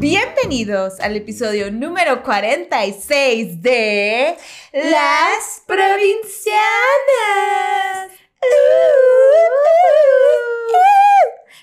Bienvenidos al episodio número 46 de Las Provincianas.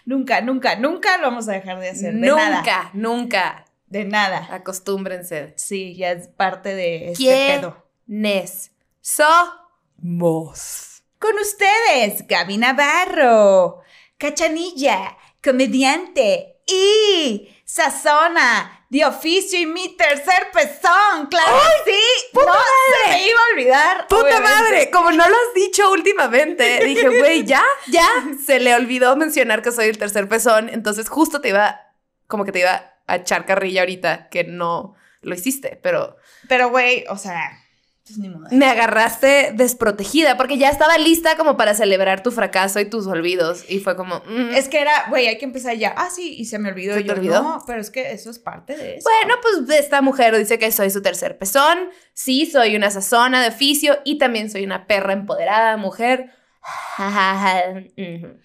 Nunca, nunca, nunca lo vamos a dejar de hacer. De nunca, nada. nunca. De nada. Acostúmbrense. Sí, ya es parte de este pedo. ¿Quiénes somos? Con ustedes, Gaby Navarro, Cachanilla, comediante y Sazona, de oficio y mi tercer pezón, claro que sí. puta no se madre! me iba a olvidar. ¡Puta obviamente. madre! Como no lo has dicho últimamente, dije, güey, ya, ya. Se le olvidó mencionar que soy el tercer pezón, entonces justo te iba, como que te iba a echar carrilla ahorita que no lo hiciste, pero Pero, güey, o sea, pues ni modo. me agarraste desprotegida porque ya estaba lista como para celebrar tu fracaso y tus olvidos y fue como, mm, Es que era, güey, hay que empezar ya. Ah, sí, y se me olvidó. ¿Se Y te yo, olvidó? No, pero es que eso es parte de eso. Bueno, pues esta mujer dice que soy su tercer pezón. Sí, soy una sazona de oficio y también soy una perra empoderada, mujer.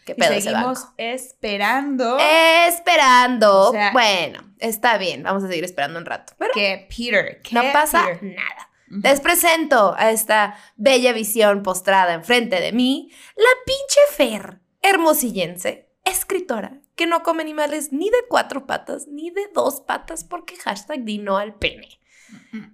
¿Qué pedo seguimos esperando Esperando. O sea- bueno, está bien. Vamos a seguir esperando un rato. Pero que Peter. que no pasa Peter. nada. Les presento a esta bella visión postrada enfrente de mí, la pinche Fer, hermosillense, escritora, que no come animales ni de cuatro patas ni de dos patas porque hashtag di no al pene.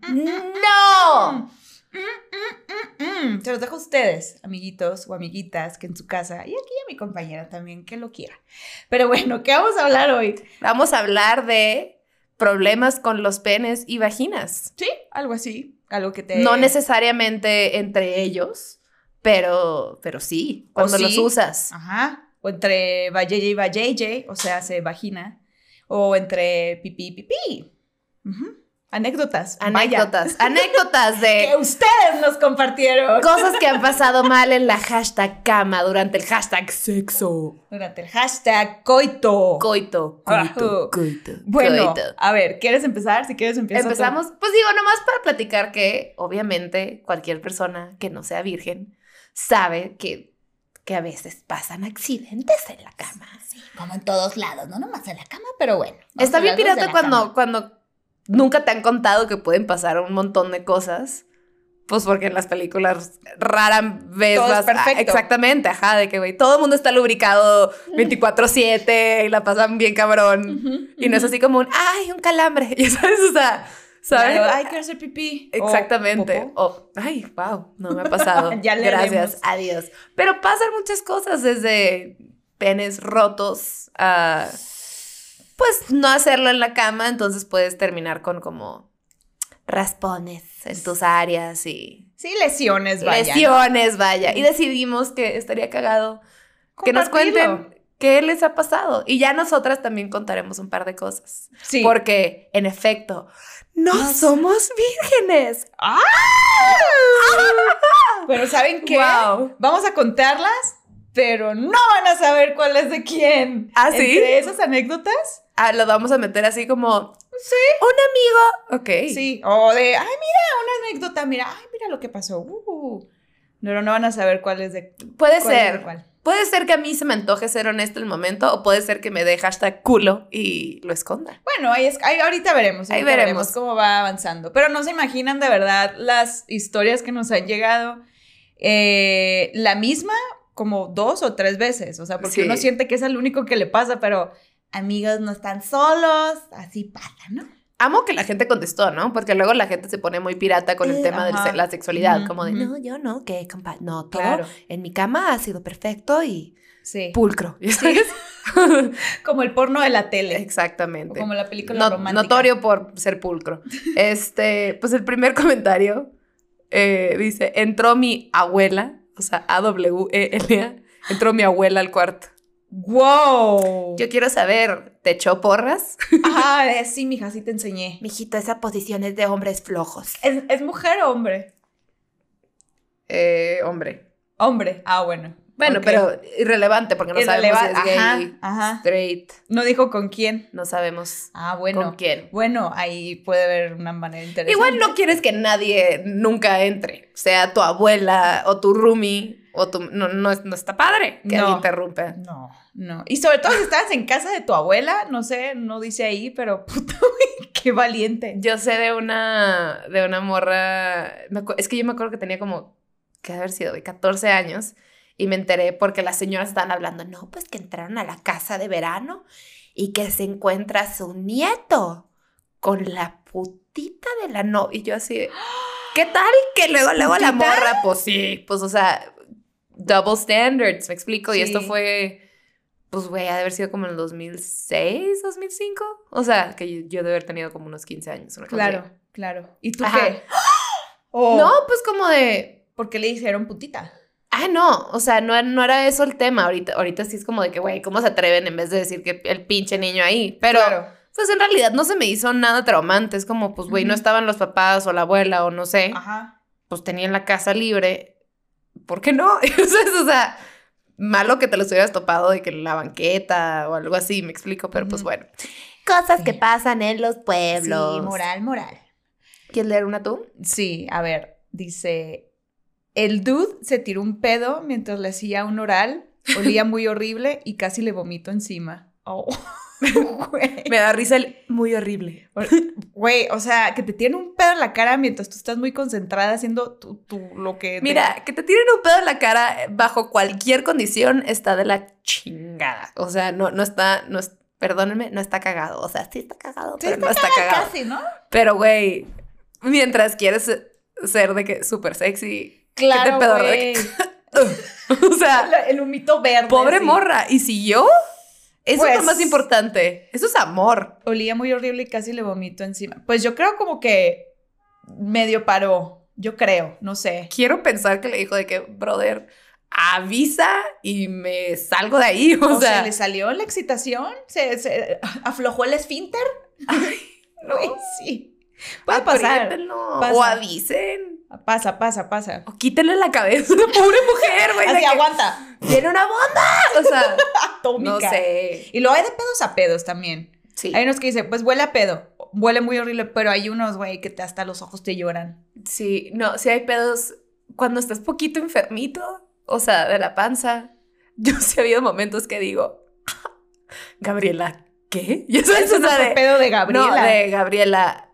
¡No! Mm, mm, mm, mm. Se los dejo a ustedes, amiguitos o amiguitas, que en su casa, y aquí a mi compañera también, que lo quiera. Pero bueno, ¿qué vamos a hablar hoy? Vamos a hablar de problemas con los penes y vaginas. Sí, algo así, algo que te... No necesariamente entre ellos, pero, pero sí, cuando sí. los usas. Ajá, o entre vajayjay y vajayjay, o sea, se vagina, o entre pipí y pipí. Ujú. Anécdotas. vaya, Anécdotas, anécdotas de... que ustedes nos compartieron. Cosas que han pasado mal en la hashtag cama durante el hashtag sexo. Durante el hashtag coito. Coito, coito, coito. bueno, coito. a ver, ¿quieres empezar? Si quieres empezar. Empezamos, pues digo, nomás para platicar que obviamente cualquier persona que no sea virgen sabe que, que a veces pasan accidentes en la cama. Como en todos lados, no nomás en la cama, pero bueno. Está bien pirata cuando, cama. cuando nunca te han contado que pueden pasar un montón de cosas. Pues porque en las películas rara vez Todo es exactamente, ajá, de que güey, todo el mundo está lubricado 24/7 y la pasan bien cabrón. Y no es así como un, ay, un calambre, ya sabes, o sea, ¿sabes? Ay, quiero hacer pipí. Exactamente. O, ay, wow, no me ha pasado. Ya le Gracias, haremos. adiós. Pero pasan muchas cosas desde penes rotos a pues no hacerlo en la cama, entonces puedes terminar con como raspones en tus áreas y Sí, lesiones, vaya. lesiones, vaya. Y decidimos que estaría cagado que nos cuenten qué les ha pasado. Y ya nosotras también contaremos un par de cosas. Sí. Porque, en efecto, no, No somos vírgenes. ¡Ah! Pero ¿saben qué? Wow. Vamos a contarlas, pero no van a saber cuál es de quién. ¿Ah, sí? Entre esas anécdotas, Ah, lo vamos a meter así como sí. un amigo. Ok. Sí, o de, ay, mira, una anécdota, mira, ay, mira lo que pasó. Uh. Pero no van a saber cuál es de Puede cuál es de ser. cuál. Puede ser que a mí se me antoje ser honesto el momento o puede ser que me dé hashtag culo y lo esconda. Bueno, ahí es, ahí ahorita veremos. Ahí ahorita veremos. cómo va avanzando. Pero no se imaginan de verdad las historias que nos han llegado. eh, la misma como dos o tres veces. O sea, porque Sí. uno siente que es el único que le pasa, pero amigos no están solos. Así pasa, ¿no? Amo que la gente contestó, ¿no? Porque luego la gente se pone muy pirata con el Eh, tema de la sexualidad, como de, no, yo no, que compa no, todo Claro. en mi cama ha sido perfecto y Sí. pulcro. Como el porno de la tele. O Exactamente. como la película No- romántica. notorio por ser pulcro. Este, pues el primer comentario eh, dice, entró mi abuela, o sea, A-W-E-L-A, entró mi abuela al cuarto. ¡Wow! Yo quiero saber, ¿te echó porras? Ah, eh, sí, mija, sí te enseñé. Mijito, esa posición es de hombres flojos. ¿Es, es mujer o hombre? Eh, hombre. Hombre. Ah, bueno. Bueno, pero irrelevante porque no sabemos si es gay, Ajá, ajá. straight, No dijo con quién. no sabemos Ah, bueno. con quién. Bueno, ahí puede haber una manera interesante. Igual no quieres que nadie nunca entre, sea tu abuela o tu roomie o tu... No, no, no está padre que No. alguien interrumpa. No, no. Y sobre todo si estabas en casa de tu abuela, no sé, no dice ahí, pero puta, güey, qué valiente. Yo sé de una, de una morra, es que yo me acuerdo que tenía como, que haber sido de 14 años, y me enteré porque las señoras estaban hablando, no, pues que entraron a la casa de verano y que se encuentra su nieto con la putita de la novia. Y yo así, de, ¿qué tal? Que luego, luego la morra, pues sí, pues o sea, double standards, me explico, y esto fue... Pues, güey, ha de haber sido como en el 2006, 2005. O sea, que yo, yo de haber tenido como unos 15 años. una. Claro, claro. ¿Y tú Ajá. qué? Oh, No, pues como de. porque le dijeron putita. Ah, no. O sea, no, no era eso el tema. Ahorita, ahorita sí es como de que, güey, ¿cómo se atreven en vez de decir que el pinche niño ahí? Pero, Claro. pues en realidad no se me hizo nada traumante. Es como, pues, güey, no estaban los papás o la abuela o no sé. Ajá. Pues tenían la casa libre. ¿Por qué no? Entonces, o sea, malo que te los hubieras topado de que en la banqueta o algo así, me explico. Pero, pues bueno. Cosas que pasan en los pueblos. Sí, moral, moral. ¿Quieres leer una tú? Sí, a ver, dice, el dude se tiró un pedo mientras le hacía un oral, olía muy horrible y casi le vomito encima. Oh. Me da risa el muy horrible. Güey, o sea, que te tiene un pedo en la cara mientras tú estás muy concentrada haciendo tu, tu- lo que... te- Mira, que te tiren un pedo en la cara bajo cualquier condición está de la chingada. O sea, no, no está, no es, perdónenme, no está cagado. O sea, sí está cagado, Sí, pero no está cagado. Casi, ¿no? Pero, güey, mientras quieres ser de que súper sexy, Claro, güey. o sea, El humito verde. pobre sí. morra. ¿Y si yo? Eso es lo Pues- más importante. Eso es amor. Olía muy horrible y casi le vomito encima. Pues yo creo como que medio paró. Yo creo, no sé. Quiero pensar que le dijo de que, brother, avisa y me salgo de ahí. O, O, sea, sea, le salió la excitación, se, se aflojó el esfínter. no. Güey, sí. Puede pasar. Pasa. O avisen. Pasa, pasa, pasa. O quítenle la cabeza a la pobre mujer, güey. Así aguanta. Tiene una bomba. O sea, Atómica. no sé. Y luego hay de pedos a pedos también. Sí. Hay unos que dicen, pues huele a pedo. Huele muy horrible, pero hay unos, güey, que te, hasta los ojos te lloran. Sí, no, sí hay pedos. Cuando estás poquito enfermito, o sea, de la panza, yo sí ha habido momentos que digo, Gabriela, ¿qué? Y eso es Eso no una de, pedo de Gabriela. No, de Gabriela,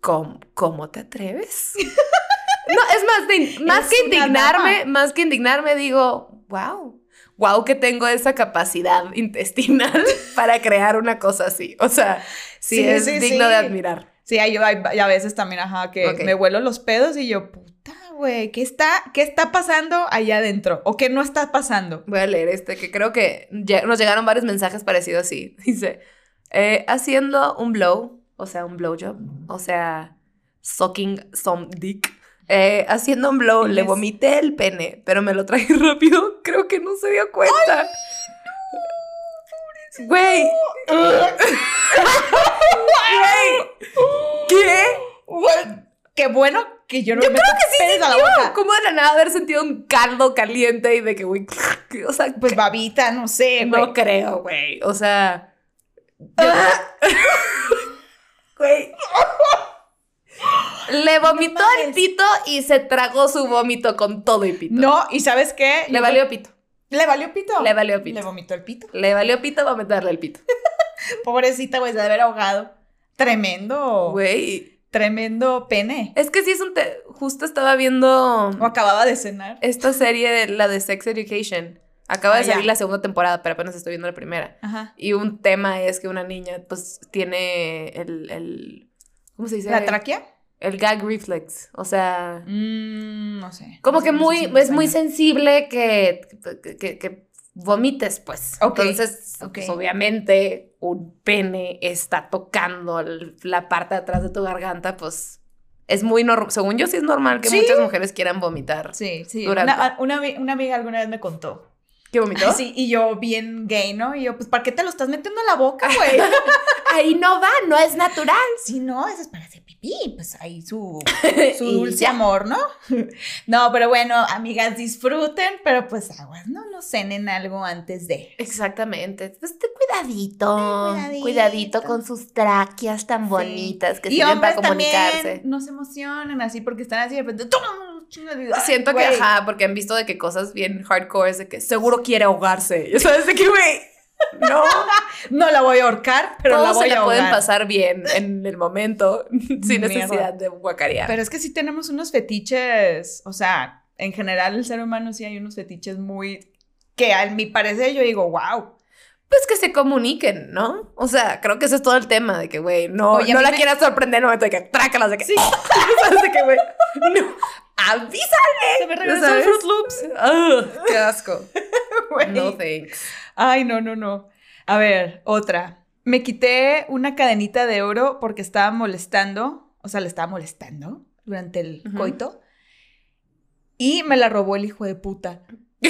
¿cómo, cómo te atreves? no, es más, de- más Es que indignarme, más que indignarme, digo, wow, wow que tengo esa capacidad intestinal para crear una cosa así. O sea, sí, Sí, es sí, digno sí. de admirar. Sí, hay a veces también, ajá, que me vuelo los pedos y yo, puta, güey, ¿qué está, ¿qué está pasando allá adentro? ¿O qué no está pasando? Voy a leer este, que creo que ya- nos llegaron varios mensajes parecidos así. Dice, eh, haciendo un blow, o sea, un blowjob, o sea, sucking some dick. Eh, haciendo un blow, le vomité el pene, pero me lo traje rápido. Creo que no se dio cuenta. Güey. Güey. ¿Qué? Qué bueno que yo no Yo me a la boca. ¿Cómo de la nada haber sentido un caldo caliente y de que, güey, o sea, Pues babita, no sé. No creo, güey. O sea. yo- Güey. Le vomitó el pito y se tragó su vómito con todo y pito. No, ¿y sabes qué? Le valió pito. ¿Le valió pito? Le valió pito. Le vomitó el pito. Le valió pito vomitarle el pito. Pobrecita, güey, se debe haber ahogado. Tremendo. Güey. Tremendo pene. Es que sí es un. te- Justo estaba viendo O acababa de cenar. esta serie, la de Sex Education. Acaba de Ah, ya. salir la segunda temporada, pero apenas estoy viendo la primera. Ajá. Y un tema es que una niña, pues, tiene el. el ¿Cómo se dice? ¿La tráquea? El gag reflex. O sea. Mm, no sé. Como No que sé, muy, es muy sensible que, que, que- que vomites, pues. Ok, Entonces, pues, obviamente, un pene está tocando el- la parte de atrás de tu garganta, pues es muy normal. Según yo, sí es normal que Sí. muchas mujeres quieran vomitar. Sí, sí. Durante. Una, una amiga alguna vez me contó ¿Qué vomitó? Sí, y yo bien gay, ¿no? Y yo, pues, ¿para qué te lo estás metiendo en la boca, güey? Ahí no va, no es natural. Sí, no, eso es para hacer pipí, pues ahí su, su dulce amor, ¿no? No, pero bueno, amigas, disfruten, pero pues aguas, no lo cenen algo antes de. Exactamente. Pues ten cuidadito, cuidadito. cuidadito. con sus tráqueas tan bonitas que y sirven para comunicarse. también no se emocionen así porque están así de repente. ¡tum! Chinga de- ¡Ay, Siento que, ajá, porque han visto de que cosas bien hardcore de que seguro quiere ahogarse. Ya sabes de que, güey, no. No la voy a ahorcar, pero la Todos voy se a la pueden pasar bien en el momento sin Mierda. necesidad de guacarear. Pero es que sí tenemos unos fetiches, o sea, en general el ser humano sí hay unos fetiches muy que a mi parecer yo digo, wow. Pues que se comuniquen, ¿no? O sea, creo que ese es todo el tema de que, güey, no, Oye, no la me- quieras sorprender en el momento de que trácalas, de que. Sí. ¿Sabes de que, güey? No. ¡Avísale! Se me el Fruit Loops. Ugh, ¡Qué asco! No thanks. Ay, no, no, no. A ver, otra. Me quité una cadenita de oro porque estaba molestando, o sea, le estaba molestando durante el coito. Y me la robó el hijo de puta.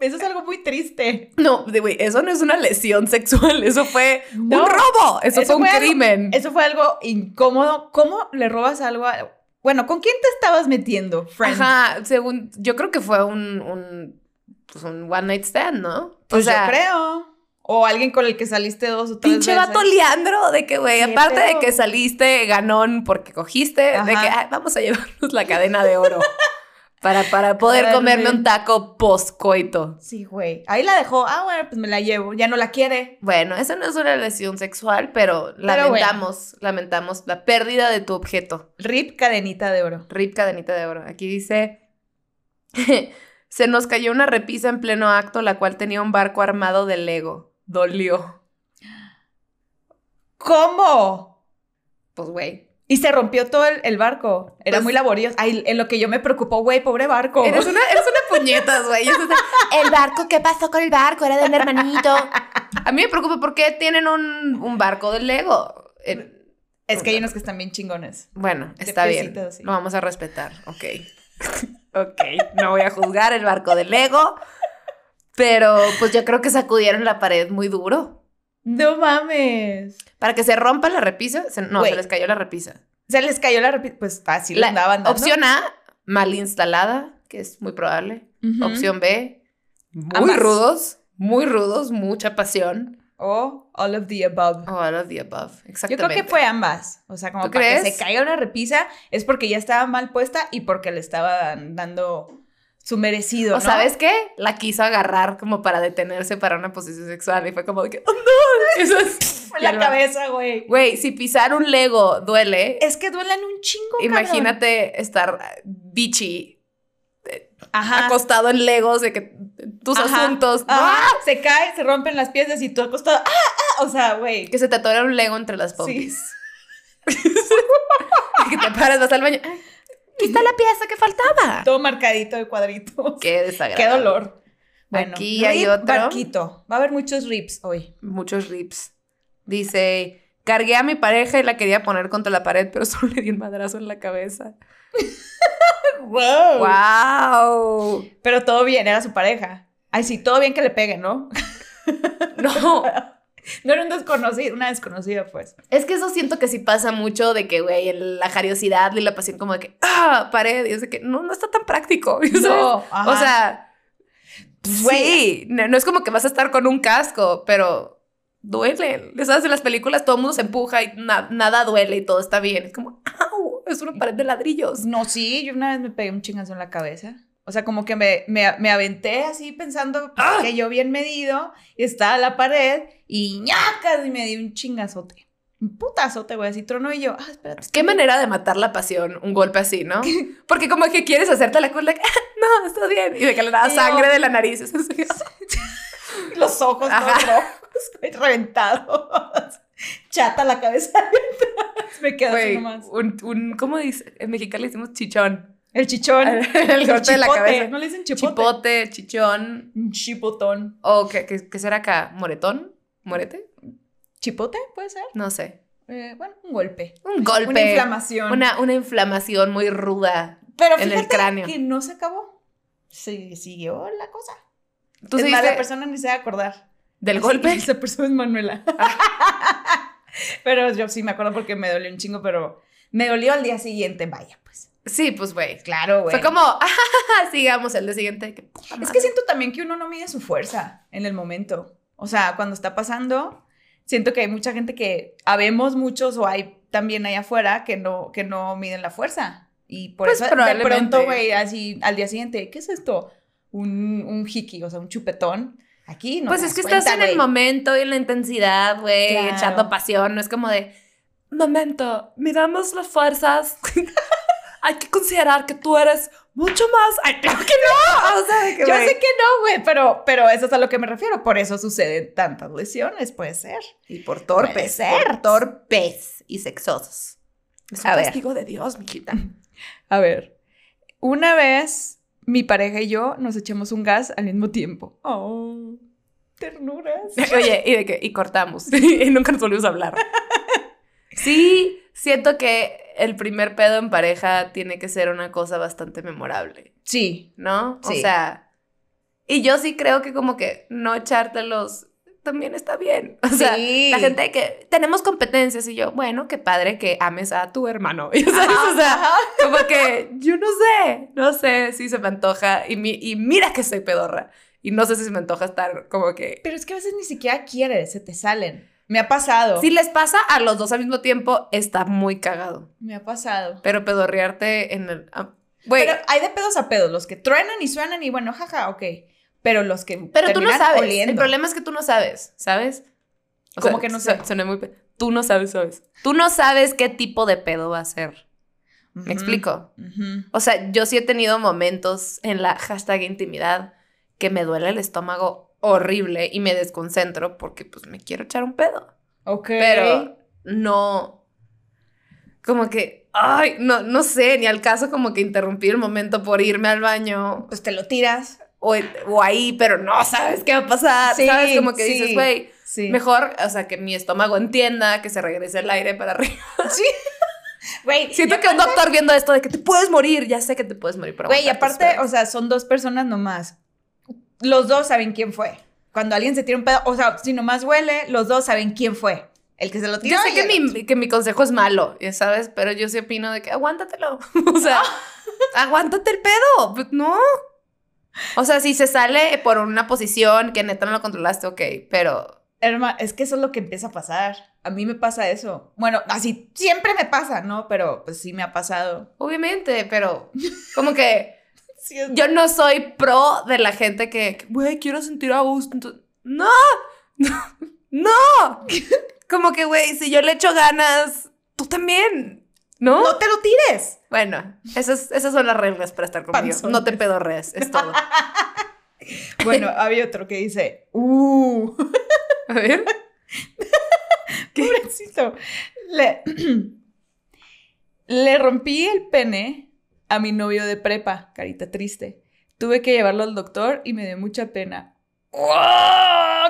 Eso es algo muy triste. No, de- güey, eso no es una lesión sexual, eso fue No, un robo, eso, eso fue un fue algo- crimen. Eso fue algo incómodo. ¿Cómo le robas algo a... Bueno, ¿con quién te estabas metiendo, friend? Ajá, según, yo creo que fue un, un, pues un one night stand, ¿no? Pues yo creo. O alguien con el que saliste dos o tres Pinche veces. vato liandro, de que, güey, ¿Qué aparte de que saliste ganón porque cogiste, de que "Ay, vamos a llevarnos la cadena de oro para, para poder Ay, comerme güey. un taco post-coito. Sí, güey. Ahí la dejó. Ah, bueno, pues me la llevo. Ya no la quiere. Bueno, eso no es una lesión sexual, pero, lamentamos, lamentamos la pérdida de tu objeto. Rip cadenita de oro. Rip cadenita de oro. Aquí dice, se nos cayó una repisa en pleno acto, la cual tenía un barco armado de Lego. Dolió. ¿Cómo? Pues, güey. Y se rompió todo el, el barco. Era Pues- muy laborioso. Ay, en lo que yo me preocupó, güey, pobre barco. Eres una, eres una puñetas, güey. El barco, ¿qué pasó con el barco? Era de mi hermanito. A mí me preocupa por qué tienen un, un barco de Lego. Eh, Es que hay unos que están bien chingones. bueno, está bien. sí. Lo vamos a respetar. Ok. ok. No voy a juzgar el barco de Lego. Pero pues yo creo que sacudieron la pared muy duro. No mames. Para que se rompa la repisa. se- no, se les cayó la repisa. Se les cayó la repisa. Pues fácil, La andaban dando. opción A, mal instalada, que es muy probable. Opción B, muy Ambas. rudos, muy rudos, mucha pasión. O all of the above. O all of the above, Yo exactamente. creo que fue ambas. O sea, como ¿Tú para que crees? se caiga una repisa es porque ya estaba mal puesta y porque le estaban dando su merecido, O ¿no? sabes qué? La quiso agarrar como para detenerse para una posición sexual y fue como de que, ¡oh, no! Eso es... Fue la cabeza, güey. Güey, si pisar un Lego duele, Es que duelen un chingo, cabrón. imagínate estar bichi Ajá. acostado en Legos de que tus Ajá. asuntos, Ajá. Se cae, se rompen las piezas y tú acostado. ¡Ah! ah! O sea, güey. que se te atora un Lego entre las pompis. que te paras, vas al baño. Aquí está la pieza que faltaba. Todo marcadito de cuadritos. Qué desagradable. Qué dolor. Bueno, Aquí hay otro. barquito. Va a haber muchos rips hoy. Muchos rips. Dice, cargué a mi pareja y la quería poner contra la pared, pero solo le di un madrazo en la cabeza. ¡Wow! ¡Wow! Pero todo bien, era su pareja. Ay, sí, todo bien que le peguen, ¿no? No, No era un desconocido, una desconocida, pues. es que eso siento que sí pasa mucho de que, güey, la jariosidad y la pasión como de que, ah, pared, y es de que no, no está tan práctico. ¿sabes? No, ajá. O sea, Güey. sí, no, no es como que vas a estar con un casco, pero duele. Sabes, en las películas todo el mundo se empuja y na- nada duele y todo está bien. Es como, ¡au! Es una pared de ladrillos. No, sí, yo una vez me pegué un chingazo en la cabeza. O sea, como que me, me, me aventé así pensando pues, ¡Ah! que yo bien medido y estaba la pared y ñacas y me di un chingazote. Un putazote, güey, así trono y yo, ah, espérate. Qué manera de matar la pasión, un golpe así, ¿no? Porque como que quieres hacerte la cola, no, está bien. Y de que le da yo- sangre de la nariz. Es así. Los ojos todos rojos, reventados. Chata la cabeza. me quedo así nomás. un, un, ¿cómo dice? En Mexicali le decimos chichón. El chichón. El corte de la cabeza. ¿No le dicen chipote? Chipote, chichón. Chipotón. ¿O qué, qué- qué será acá? ¿Moretón? ¿Morete? ¿Chipote puede ser? No sé. Eh, bueno, un golpe. Un golpe. Una inflamación. Una, una inflamación muy ruda. Pero en el fíjate cráneo. que no se acabó. Sí, siguió la cosa. ¿Tú es más, la persona ni se va a acordar. del Así golpe? que Esa persona es Manuela. pero yo sí me acuerdo porque me dolió un chingo, pero me dolió al día siguiente, vaya, pues. Sí, pues, güey. Claro, güey. Fue como, sigamos el día siguiente. que puta Es madre. que siento también que uno no mide su fuerza en el momento. O sea, cuando está pasando, siento que hay mucha gente que habemos muchos o hay también allá afuera que no, que no miden la fuerza. Y por Pues eso de pronto, güey, así al día siguiente, ¿qué es esto? Un, un hiki, o sea, un chupetón. Aquí no Pues es que estás cuenta, en el güey. momento y en la intensidad, güey, Claro. echando pasión. No es como de, momento, miramos las fuerzas. Hay que considerar que tú eres mucho más. Ay, claro que no. O sea, de que, Yo sé que no, güey, pero, pero eso es a lo que me refiero. Por eso suceden tantas lesiones, puede ser. Y por Puede torpes. ser. Por torpes y sexosos. Es un A ver. castigo de Dios, mijita. A ver, una vez mi pareja y yo nos echamos un gas al mismo tiempo. Oh, ternuras. Oye, y de que, y cortamos. y nunca nos volvimos a hablar. Sí, siento que el primer pedo en pareja tiene que ser una cosa bastante memorable, Sí, ¿no? O Sí. sea, y yo sí creo que como que no echártelos también está bien. O sea, Sí. la gente que tenemos competencias y yo, bueno, qué padre que ames a tu hermano. O sea, Ajá. como que yo no sé, no sé si se me antoja y, mi- y mira que soy pedorra y no sé si se me antoja estar como que... Pero es que a veces ni siquiera quieres, se te salen. Me ha pasado. Si les pasa a los dos al mismo tiempo, está muy cagado. Me ha pasado. Pero pedorrearte en el... ah, Güey, Pero hay de pedos a pedos, los que truenan y suenan y bueno, jaja, ok. Pero los que pero tú no sabes. oliendo. El problema es que tú no sabes, ¿sabes? O ¿Cómo sea, que no sé? Suena muy... Tú no sabes, ¿sabes? Tú no sabes qué tipo de pedo va a ser. ¿Me explico? O sea, yo sí he tenido momentos en la hashtag intimidad que me duele el estómago horrible y me desconcentro porque pues me quiero echar un pedo. Ok. Pero no, como que, ay, no, no sé, ni al caso como que interrumpí el momento por irme al baño Pues te lo tiras. o, o ahí, pero no sabes qué va a pasar, Sí, ¿sabes? Como que sí. dices, güey, Sí. mejor, o sea, que mi estómago entienda que se regrese el aire para arriba. Sí. Güey, Siento que un doctor viendo esto de que te puedes morir, ya sé que te puedes morir, pero Güey, y aparte, o sea, son dos personas nomás. Los dos saben quién fue. Cuando alguien se tira un pedo, o sea, si nomás huele, los dos saben quién fue. El que se lo tiró. Yo sé que mi, que mi consejo es malo, ya sabes, pero yo sí opino de que aguántatelo. o sea, aguántate el pedo. Pues no. O sea, si se sale por una posición que neta no lo controlaste, ok, pero Herma, es que eso es lo que empieza a pasar. A mí me pasa eso. Bueno, así siempre me pasa, ¿no? Pero pues sí me ha pasado. obviamente, pero como que Yo no soy pro de la gente que, güey, quiero sentir a gusto. entonces- no, no. Como que, güey, si yo le echo ganas, tú también, ¿no? no te lo tires. Bueno, esas, esas son las reglas para estar conmigo. Panzones. No te pedorrees, es todo. Bueno, había otro que dice, uh, A ver. pobrecito. Le, le rompí el pene a mi novio de prepa, carita triste. Tuve que llevarlo al doctor y me dio mucha pena. ¡Oh!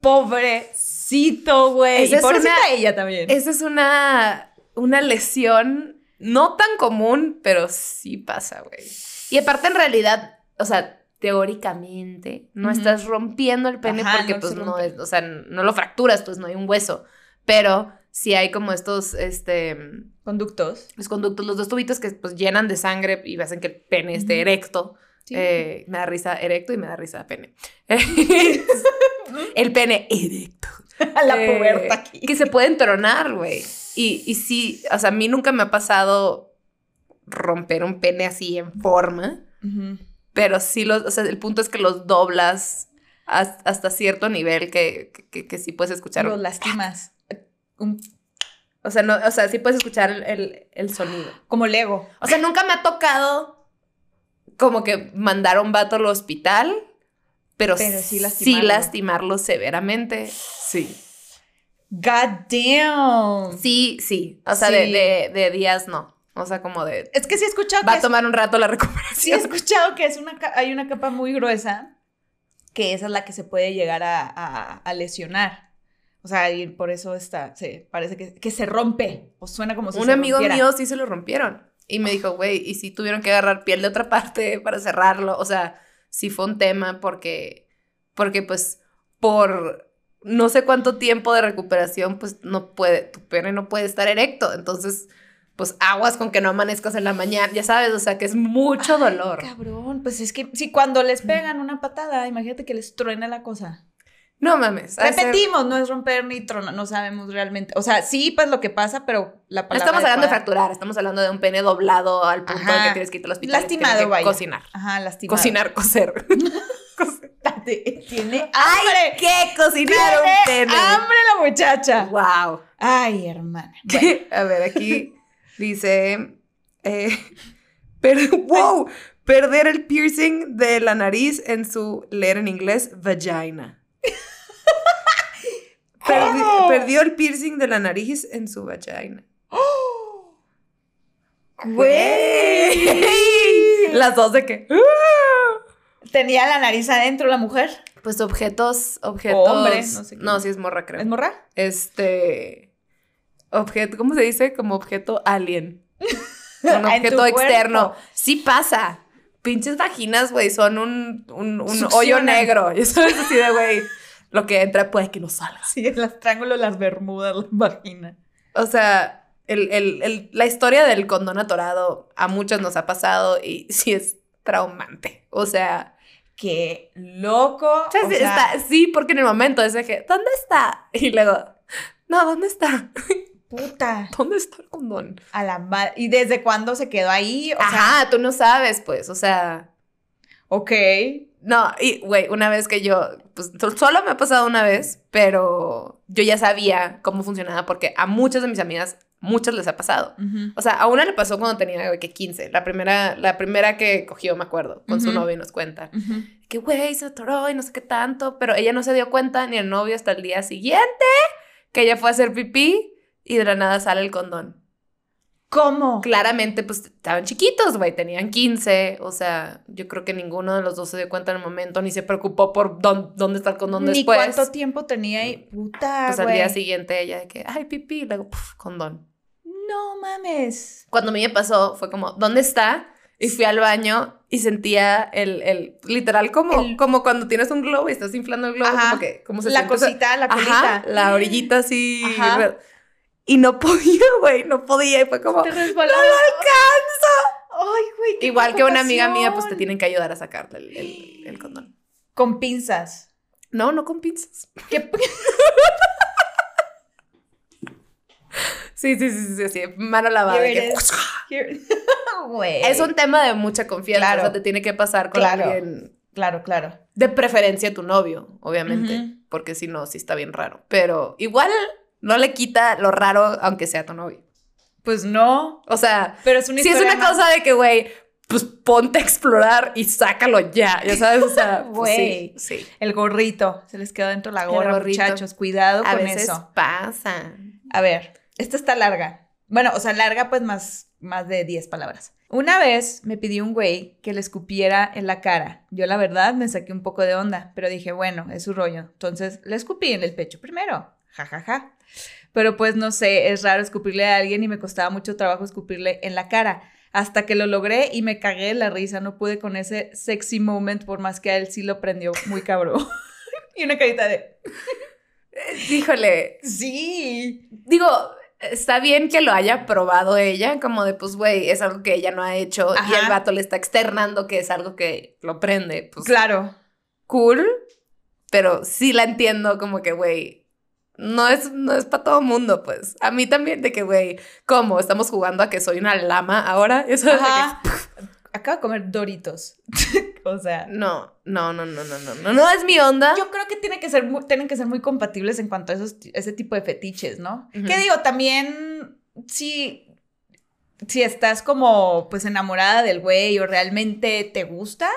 Pobrecito, güey. Esa Y es pobrecita una- ella también. Esa es una, una lesión no tan común, pero sí pasa, güey. Y aparte, en realidad, o sea, teóricamente, no estás rompiendo el pene Ajá, porque, no pues, no es, o sea, no lo fracturas, pues no hay un hueso. Pero sí hay como estos, este, Conductos. los conductos, los dos tubitos que, pues, llenan de sangre y hacen que el pene esté erecto. Sí. Eh, me da risa erecto y me da risa pene. el pene erecto. a la Eh, puberta aquí. Que se pueden tronar, güey. Y, y sí, o sea, a mí nunca me ha pasado romper un pene así en forma, pero sí, los, o sea, el punto es que los doblas has- hasta cierto nivel que, que, que sí puedes escuchar. Los lastimas. Un- o, sea, no, o sea, sí puedes escuchar el, el- sonido. como Lego. O sea, nunca me ha tocado como que mandar a un vato al hospital, pero, Pero sí sí, lastimarlo. lastimarlo severamente. Sí. God damn. Sí, sí. O sea, de, Sí. de, de días no. O sea, como de... Es que sí he escuchado Va que a es- tomar un rato la sí he recuperación. escuchado que es una hay una capa muy gruesa que esa es la que se puede llegar a, a- a lesionar. O sea, y por eso está, se parece que, que se rompe o suena como si un se amigo rompiera. mío sí se lo rompieron. Y me dijo, güey, ¿y si tuvieron que agarrar piel de otra parte para cerrarlo? O sea, sí fue un tema porque, porque pues por no sé cuánto tiempo de recuperación, pues no puede, tu pene no puede estar erecto. Entonces, pues aguas con que no amanezcas en la mañana, ya sabes, o sea, que es mucho dolor. Cabrón, pues es que si cuando les pegan una patada, imagínate que les truena la cosa. No mames. ser- Repetimos, no es romper ni tronar, no sabemos realmente. O sea, sí, pues lo que pasa, pero la No palabra. estamos hablando de fracturar, estamos hablando de un pene doblado al punto Ajá. que tienes que ir al hospital. Lastimado, que vaya. Cocinar. Ajá, lastimado. Cocinar, coser. Tiene ¡Ay, hambre. qué! Cocinar un pene. hambre la muchacha. ¡Wow! Ay, hermana. Bueno, A ver, aquí dice. eh, per- ¡Wow! Perder el piercing de la nariz en su leer en inglés, vagina. Perdió el piercing de la nariz en su vagina. Güey. Las dos de que. Tenía la nariz adentro la mujer. Pues objetos, objetos. Hombre, no sé qué. No, sí es morra, creo. ¿Es morra? Este. Objeto, ¿cómo se dice? Como objeto alien. Un objeto externo. cuerpo. Sí pasa. Pinches vaginas, güey, son un, un, un hoyo negro. Y eso es así de, güey, lo que entra puede que no salga. Sí, el triángulo, las bermudas, la vagina. O sea, el, el- el- la historia del condón atorado a muchos nos ha pasado y sí es traumante. O sea, Qué loco. o sea, o sí, sea, está- sí, porque en el momento es de que, ¿dónde está? Y luego, no, ¿dónde está? puta. ¿Dónde está el condón? A la ma- ¿Y desde cuándo se quedó ahí? O sea, Ajá, tú no sabes, pues, o sea, ok. No, y, güey, una vez que yo, pues, so- solo me ha pasado una vez, pero yo ya sabía cómo funcionaba porque a muchas de mis amigas, muchas les ha pasado. O sea, a una le pasó cuando tenía, güey, que 15, la primera, la primera que cogió, me acuerdo, con su novio y nos cuenta. Que, güey, se atoró y no sé qué tanto, pero ella no se dio cuenta ni el novio hasta el día siguiente que ella fue a hacer pipí y de la nada sale el condón. ¿Cómo? claramente, pues estaban chiquitos, güey, tenían 15, o sea, yo creo que ninguno de los dos se dio cuenta en el momento, ni se preocupó por dón- dónde está el condón Ni después. cuánto tiempo tenía ahí. Puta, Pues al día siguiente ella de que, ay, pipí, y luego, puf, condón. No mames. Cuando a mí me pasó, fue como, ¿dónde está? Y fui al baño y sentía el, el literal como, El- como cuando tienes un globo y estás inflando el globo, Ajá. como que, como se La siente cosita, la Ajá, colita. la orillita así. Ajá. Y no podía, güey, no podía. Y fue como, Te ¡no lo alcanzo! Ay, güey. Igual que una amiga mía, pues te tienen que ayudar a sacarle el, el- el condón. Con pinzas. No, no con pinzas. ¿Qué? Sí, sí, sí, sí, sí, mano lavada. que-. Es un tema de mucha confianza, Claro. o sea, te tiene que pasar con Claro. alguien, Claro, claro. de preferencia tu novio, obviamente, porque si no, sí está bien raro. Pero igual no le quita lo raro aunque sea tu novio. Pues no. O sea, Pero es una si es una más- cosa de que, güey, pues ponte a explorar y sácalo ya, ya sabes, o sea, pues sí, Güey. sí. El gorrito. Se les quedó dentro la gorra, muchachos. Cuidado A con veces eso. pasa. A ver, esta está larga. Bueno, o sea, larga pues más, más de 10 palabras. Una vez me pidió un güey que le escupiera en la cara. Yo la verdad me saqué un poco de onda, pero dije, bueno, es su rollo. Entonces le escupí en el pecho primero. Ja, ja, ja. Pero pues no sé, es raro escupirle a alguien y me costaba mucho trabajo escupirle en la cara. Hasta que lo logré y me cagué la risa. No pude con ese sexy moment, por más que a él sí lo prendió muy cabrón. y una carita de... Híjole, Sí. digo, está bien que lo haya probado ella, como de, pues, güey, es algo que ella no ha hecho y el vato le está externando que es algo que lo prende. Pues, Claro. cool, pero sí la entiendo como que, güey, no es, no es para todo mundo, pues. A mí también de que, güey, ¿cómo? Estamos jugando a que soy una lama ahora. Eso es de que-. Acabo de comer Doritos. o sea. no, no, no, no, no, no, no, no es mi onda. Yo creo que tiene que ser muy- tienen que ser muy compatibles en cuanto a esos, ese tipo de fetiches, ¿no? Que digo, también si, si estás como pues enamorada del güey o realmente te gusta,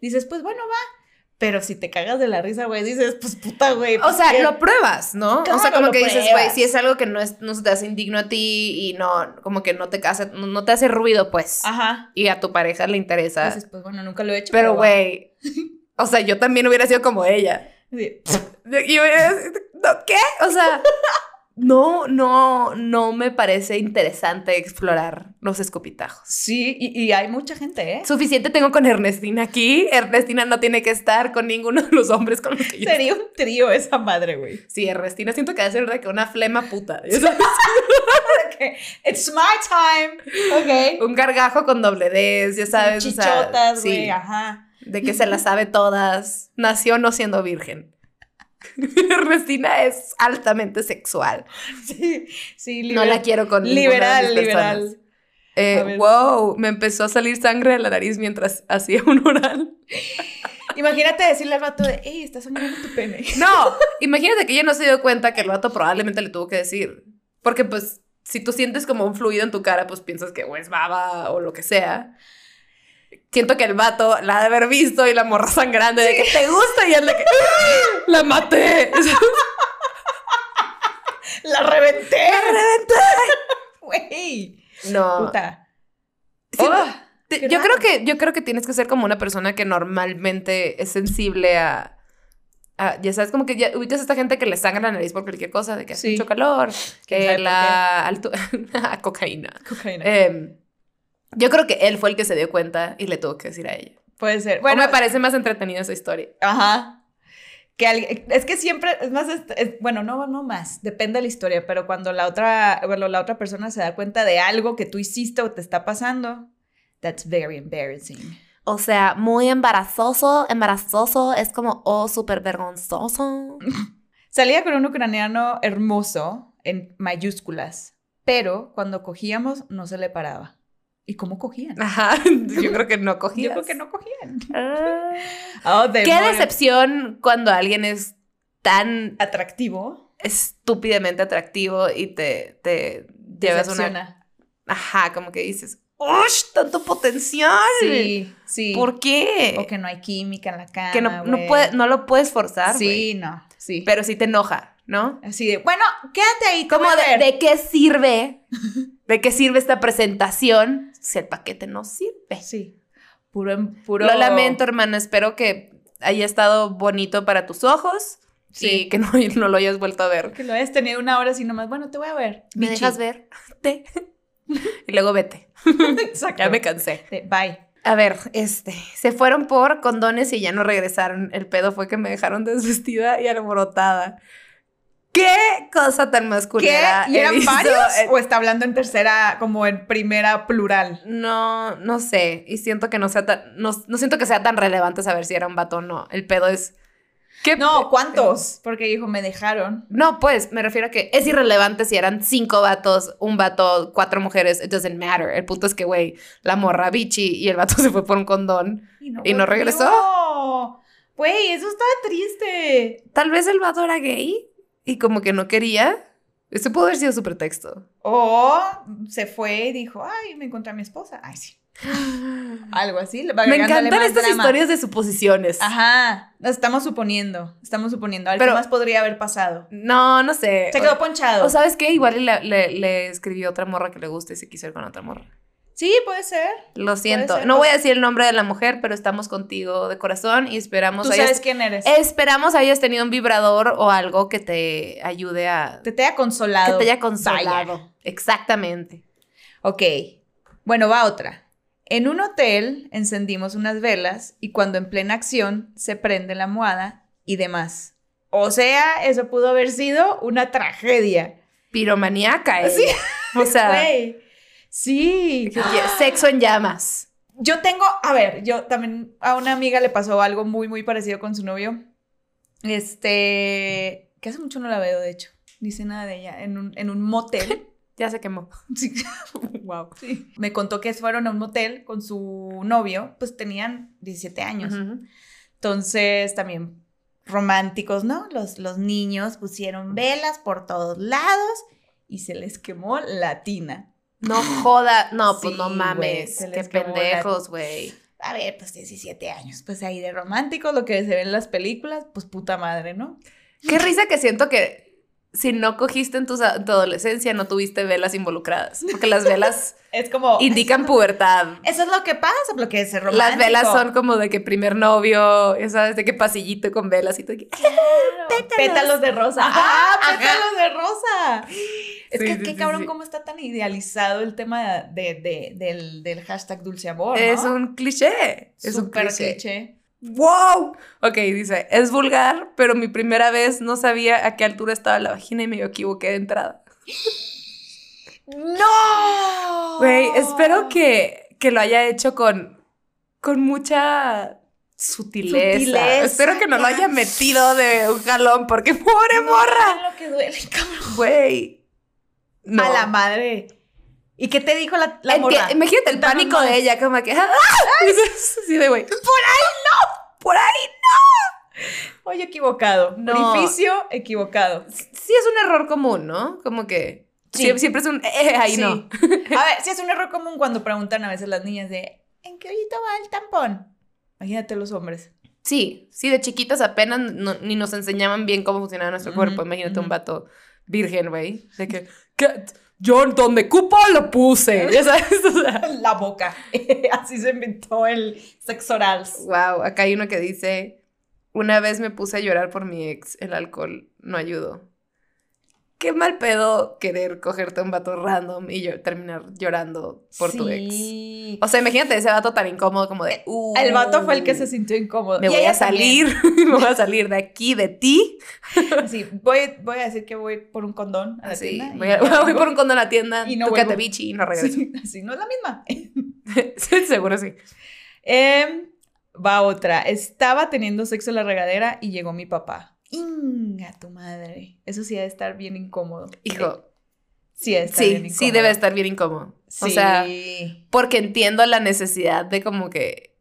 dices, pues bueno, va. Pero si te cagas de la risa, güey, dices, pues puta, güey. O sea, ¿qué? lo pruebas, ¿no? o sea, como que dices, güey, si es algo que no, es, no se te hace indigno a ti y no, como que no te hace, no, no te hace ruido, pues. Ajá. Y a tu pareja le interesa. Dices, pues bueno, nunca lo he hecho. pero, güey, o sea, yo también hubiera sido como ella. Sí. Y hubiera sido, ¿no, ¿qué? O sea, no, no, no me parece interesante explorar los escopitajos. Sí, y, y hay mucha gente, ¿eh? Suficiente tengo con Ernestina aquí. Ernestina no tiene que estar con ninguno de los hombres con los que yo Sería un trío esa madre, güey. Sí, Ernestina siento que va a ser de que una flema puta. ya sabes. Ok, It's my time. Ok. Un gargajo con doble D, ya sabes. o sea, Chichotas, sí, güey, ajá. de que se las sabe todas. Nació no siendo virgen. Ernestina es altamente sexual. Sí, sí, No la quiero con ninguna de Liberal, liberal. personas. Eh, wow, me empezó a salir sangre de la nariz mientras hacía un oral. Imagínate decirle al vato de, hey, está sangrando tu pene. No, imagínate que ella no se dio cuenta que el vato probablemente le tuvo que decir. Porque pues, si tú sientes como un fluido en tu cara, pues piensas que o es baba o lo que sea. Siento que el vato la ha de haber visto y la morra sangrando de que te gusta y él de que la maté. ¡La reventé! ¡La reventé! Güey. No. Puta. Siento- Oh, te- yo raro. creo que yo creo que tienes que ser como una persona que normalmente es sensible a, a- ya sabes como que ya ubicas a esta gente que le sangra la nariz por cualquier cosa de que hace Sí. mucho calor ¿Quién que la altura cocaína Cocaína. Em, yo creo que él fue el que se dio cuenta y le tuvo que decir a ella Puede ser. bueno me parece más entretenida esa historia Ajá. Que alguien- es que siempre, es más, es- es- bueno, no, no más, depende de la historia, pero cuando la otra, bueno, la otra persona se da cuenta de algo que tú hiciste o te está pasando, that's very embarrassing. o sea muy embarazoso embarazoso es como oh súper vergonzoso Salía con un ucraniano hermoso en mayúsculas, pero cuando cogíamos no se le paraba. ¿Y cómo cogían? ajá yo creo que no cogía Yo creo que no cogían. Ah. Oh, Qué decepción cuando alguien es tan Atractivo. estúpidamente atractivo y te, te llevas una... Ajá, como que dices, ¡Ush! ¡Tanto potencial! Sí, sí. ¿Por qué? O que no hay química en la cama. que no, no, puede- no lo puedes forzar. Sí, no, sí. Pero sí te enoja, ¿no? Así de, bueno, quédate ahí. a de. ¿de qué sirve? ¿De qué sirve esta presentación si el paquete no sirve? Sí. Puro, puro. Lo lamento, hermana. Espero que haya estado bonito para tus ojos Sí. y que no, no lo hayas vuelto a ver. Que lo hayas tenido una hora así nomás. Bueno, te voy a ver. ¿Me dejas ver? Te. y luego vete. Ya me cansé. Bye. A ver, este, se fueron por condones y ya no regresaron. El pedo fue que me dejaron desvestida y alborotada. ¿Qué cosa tan ¿Qué? masculina? ¿Y he eran varios? en- ¿O está hablando en tercera, como en primera plural? No, no sé. Y siento que no sea tan, no, no siento que sea tan relevante saber si era un vato o no. El pedo es. ¿qué No, ¿cuántos? Porque dijo, me dejaron. No, pues me refiero a que es irrelevante si eran cinco vatos, un vato, cuatro mujeres, it doesn't matter. El punto es que, güey, la morra bichi y el vato se fue por un condón. ¿Y no volvió. regresó? Güey, eso estaba triste. Tal vez el vato era gay y como que no quería. Ese pudo haber sido su pretexto. O se fue y dijo, ay, me encontré a mi esposa. Ay, sí. Algo así. Me encantan estas drama. historias de suposiciones. Ajá. Estamos suponiendo. Estamos suponiendo. A ver, Pero- ¿qué más podría haber pasado? No, no sé. Se quedó ponchado. O sabes qué, igual le, le, le escribió otra morra que le gusta y se quiso ir con otra morra. Sí, puede ser. Lo siento. ser, no pues- voy a decir el nombre de la mujer, pero estamos contigo de corazón y esperamos Tú hayas, sabes quién eres. esperamos hayas tenido un vibrador o algo que te ayude a Te te haya consolado. que te haya consolado. Vaya. Exactamente. Ok. Bueno, va otra. En un hotel encendimos unas velas y cuando en plena acción se prende la almohada y demás. O sea, eso pudo haber sido una tragedia. Piromaníaca, Sí. ella. O sea. Sí. sexo en llamas. Yo tengo, a ver, yo también a una amiga le pasó algo muy, muy parecido con su novio. Este, que hace mucho no la veo, de hecho. Dice nada de ella. En un, en un motel. Ya se quemó. Sí. wow. Sí. Me contó que fueron a un motel con su novio, pues tenían 17 años. Entonces, también románticos, ¿no? Los, los niños pusieron velas por todos lados y se les quemó la tina. No joda, no, pues Sí, no mames. se Qué pendejos, güey. A ver, pues 17 años, pues ahí de románticos, lo que se ve en las películas, pues puta madre, ¿no? Qué risa que siento que si no cogiste en tu, en tu adolescencia, no tuviste velas involucradas. Porque las velas Es como... indican pubertad. Eso es lo que pasa, lo que es romántico. Las velas son como de que primer novio, ya sabes, de que pasillito con velas y todo. que- pétalos. de rosa. ¡Ah, ajá. pétalos de rosa! Es Sí, que sí, qué sí, cabrón cómo está tan idealizado el tema de, de- del, del hashtag dulce amor, ¿no? Es un cliché. Es un Súper cliché. cliché. ¡Wow! Ok, dice, es vulgar, pero mi primera vez no sabía a qué altura estaba la vagina y me equivoqué de entrada. ¡No! Güey, espero que, que lo haya hecho con, con mucha sutileza. Sutileza, Espero que no lo haya ya. metido de un jalón, porque pobre No, morra. lo que duele, cabrón. Güey. No. A la madre. ¿Y qué te dijo la, la morra? Imagínate el pánico de ella, como que. ¡ah! Así de güey. ¡Por ahí no! ¡Por ahí Oye, equivocado. No. Orificio, equivocado. sí es un error común, ¿no? Como que Sí. siempre, siempre es un eh, ahí Sí. no. A ver, sí es un error común cuando preguntan a veces las niñas de ¿en qué hoyito va el tampón? Imagínate los hombres. Sí, sí, de chiquitas apenas no- ni nos enseñaban bien cómo funcionaba nuestro cuerpo. Imagínate un vato virgen, güey. De que, ¿qué? Yo donde cupo lo puse. Ya sabes, o sea. La boca. Así se inventó el sexo oral. Wow, acá hay uno que dice, una vez me puse a llorar por mi ex, el alcohol no ayudó. Qué mal pedo querer cogerte a un vato random y yo terminar llorando por tu ex. Sí. O sea, imagínate ese vato tan incómodo como de... "Uh, El vato fue el que se sintió incómodo. Me Y voy a salir, me voy a salir de aquí, de ti. Sí, voy, voy a decir que voy por un condón a la tienda voy, a- voy por un condón a la tienda, Y no tú vuelvo. bichi y no regreso. Sí, así no es la misma. Sí, Seguro sí. Em, va otra. Estaba teniendo sexo en la regadera y llegó mi papá. Inga tu madre. Eso sí debe estar bien incómodo. Hijo, Sí, debe estar bien sí, sí debe estar bien incómodo. Sí. O sea, porque entiendo la necesidad de como que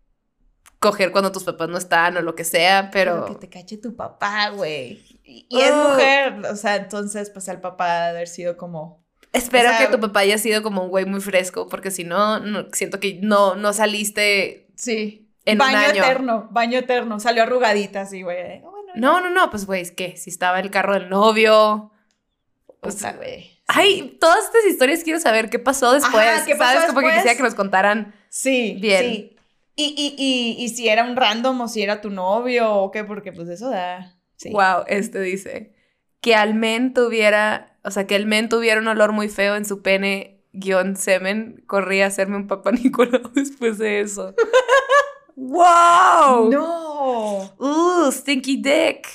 coger cuando tus papás no están o lo que sea, pero... pero... que te cache tu papá, güey. Y, y es Oh. mujer. O sea, entonces, pues al papá ha de haber sido como. Espero O sea- que tu papá haya sido como un güey muy fresco, porque si no, no- siento que no, no saliste Sí. en baño un año. eterno, baño eterno. Salió arrugadita así, güey. Oh, bueno, No, no, no, pues güey, ¿qué? Si estaba el carro del novio. pues, o sea, güey. Ay, todas estas historias quiero saber qué pasó después. Ajá, ¿qué pasó ¿Sabes? Como que después? quisiera que nos contaran. Sí, Bien. sí. Y, y, y, y si era un random o si era tu novio o qué, porque pues eso da. Sí. Wow, este dice que al men tuviera, o sea, que el men tuviera un olor muy feo en su pene guion semen, corría a hacerme un papá Nicolau después de eso. ¡Wow! No. ¡Uh, stinky dick!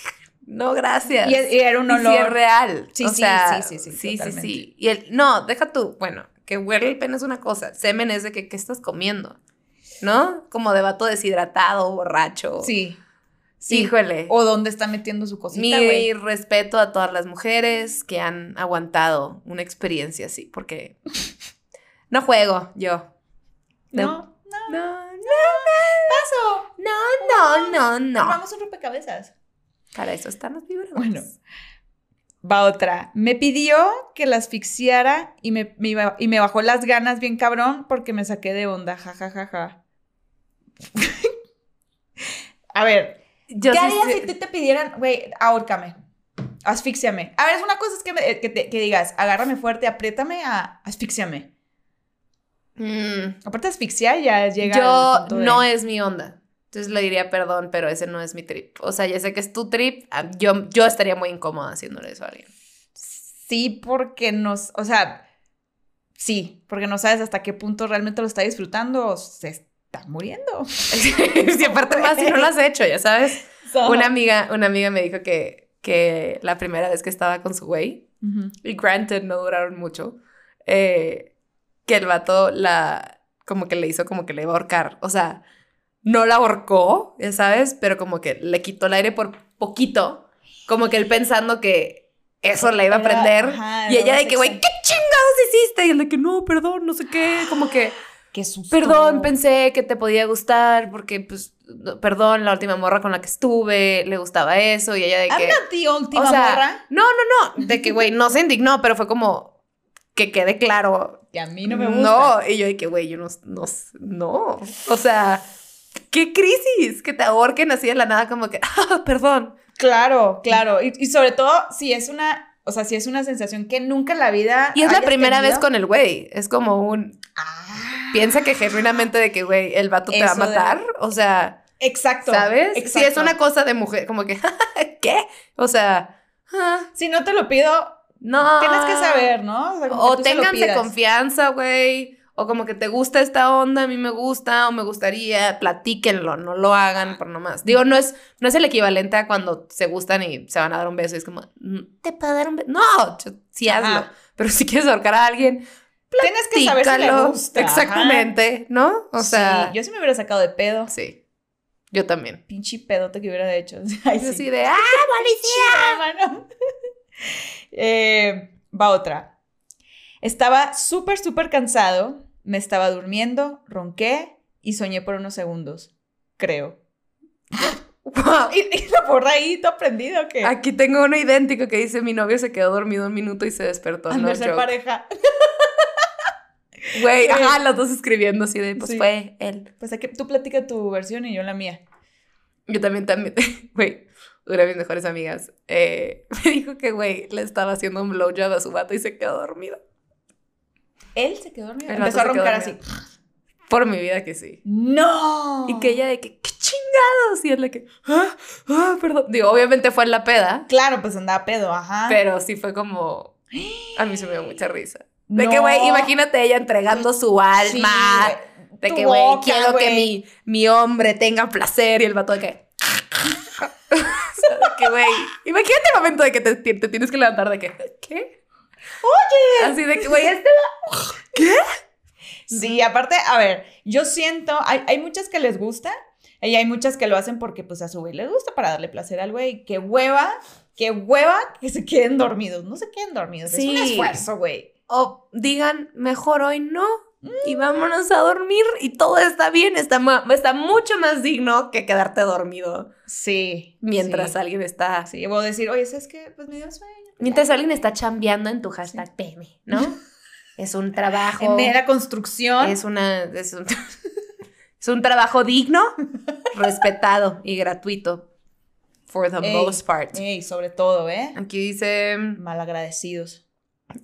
No, gracias. Y, y era un Y olor. es real. Sí, o sí, sea, sí, sí, sí, sí, sí, sí. Y el, no, deja tú, bueno, que huele el pene es una cosa, semen es de que, ¿qué estás comiendo? ¿No? Como de vato deshidratado, borracho. Sí. Sí. Híjole. O dónde está metiendo su cosita, Mi güey. respeto a todas las mujeres que han aguantado una experiencia así, porque no juego yo. No, no. No, Paso. no, no, no, no. Vamos un rompecabezas. Para eso están los vibradores. Bueno. Va otra. Me pidió que la asfixiara y me, me iba- y me bajó las ganas bien cabrón porque me saqué de onda. Ja, ja, ja, ja. A ver, yo ¿qué harías si te, te pidieran, güey, ahórcame, asfixiame? A ver, es una cosa es que, me- que, te- que digas, agárrame fuerte, apriétame, a asfixiame. Mm, Aparte, asfixiar ya llega al yo punto de- no es mi onda. Entonces le diría perdón, pero ese no es mi trip. O sea, ya sé que es tu trip. ah, Yo, yo estaría muy incómoda haciéndole eso a alguien. Sí, porque nos, o sea, sí, porque no sabes hasta qué punto realmente lo está disfrutando o se está muriendo. si aparte más si no lo has hecho, ya sabes. Una amiga, una amiga me dijo que, que la primera vez que estaba con su güey, y granted no duraron mucho, eh, que el vato la, como que le hizo como que le iba a ahorcar. O sea, no la ahorcó, ya sabes, pero como que le quitó el aire por poquito, como que él pensando que eso la iba a prender. ajá, y ella de que, güey, ¿qué chingados hiciste? Y él de que, no, perdón, no sé qué, como que... Qué susto. Perdón, pensé que te podía gustar porque, pues, perdón, la última morra con la que estuve, le gustaba eso y ella de que... Tío, última o sea, morra. No, no, no, de que, güey, no se indignó, pero fue como que quede claro. Que a mí no me gusta. No, y yo de que, güey, yo no, no, no. O sea, qué crisis, que te ahorquen así de la nada como que, ah, perdón. Claro, claro. Y, y sobre todo, si es una, o sea, si es una sensación que nunca en la vida. Y es la primera tenido. vez con el güey, es como un... Ah, Piensa que genuinamente de que, güey, el vato te va a de- matar, o sea... exacto. ¿Sabes? Sí, Exacto. es una cosa de mujer, como que, ¿qué? O sea, ah, Si no te lo pido, No. Tienes que saber, ¿no? O, sea, O ténganse confianza, güey. O como que te gusta esta onda, a mí me gusta, o me gustaría, platíquenlo, no lo hagan por nomás. Digo, no es, no es el equivalente a cuando se gustan y se van a dar un beso y es como, "Mm, ¿te puedo dar un beso? No, ch- sí hazlo. Ajá. Pero si quieres ahorcar a alguien, Tienes que saber si le gusta. ajá. Exactamente, ¿no? O sea, Sí, yo sí me hubiera sacado de pedo. sí. Yo también. Pinche pedote que hubiera hecho. Ay, Yo sí. así de, ¡ah, hermano. Eh, va otra. Estaba súper, súper cansado. Me estaba durmiendo, ronqué y soñé por unos segundos. Creo. wow. ¿Y, y la porra ahí, todo prendido que Aquí tengo uno idéntico que dice, mi novio se quedó dormido un minuto y se despertó. Han No ser joke. pareja. Güey, ajá, los dos escribiendo así de, pues Sí. fue él. Pues aquí tú platica tu versión y yo la mía. Yo también, también, güey, una de mis mejores amigas eh, me dijo que, güey, le estaba haciendo un blowjob a su vato y se quedó dormido. Él se quedó dormido. El Empezó a roncar así. Por mi vida que sí. ¡No! Y que ella de que, ¿qué chingados? Y él de que, ah, ah, perdón. Digo, obviamente fue en la peda, Claro, pues andaba pedo, ajá. pero sí fue como, a mí se me dio mucha risa. De No. que, güey, imagínate ella entregando su alma. de que, güey, quiero que mi, mi hombre tenga placer. Y el vato de que... o sea, de que, güey, imagínate el momento de que te, te tienes que levantar de que, ¿qué? Oye. Así de que, güey, este... Sí, aparte, a ver, yo siento, hay, hay muchas que les gusta y hay muchas que lo hacen porque pues a su güey les gusta para darle placer al güey. Qué hueva, qué hueva que se queden dormidos. No se queden dormidos, es un Sí. esfuerzo, güey. O digan, mejor hoy no. Y vámonos a dormir y todo está bien. Está, está mucho más digno que quedarte dormido Sí. mientras sí. alguien está... Sí, voy a decir, oye, ¿sabes qué? Pues me dio sueño. Mientras alguien está chambeando en tu hashtag PM, ¿no? Es un trabajo... En la construcción. Es una. Es un, es un trabajo digno, respetado y gratuito. For the Ey, most part. Ey, sobre todo, ¿eh? Aquí dice. Malagradecidos.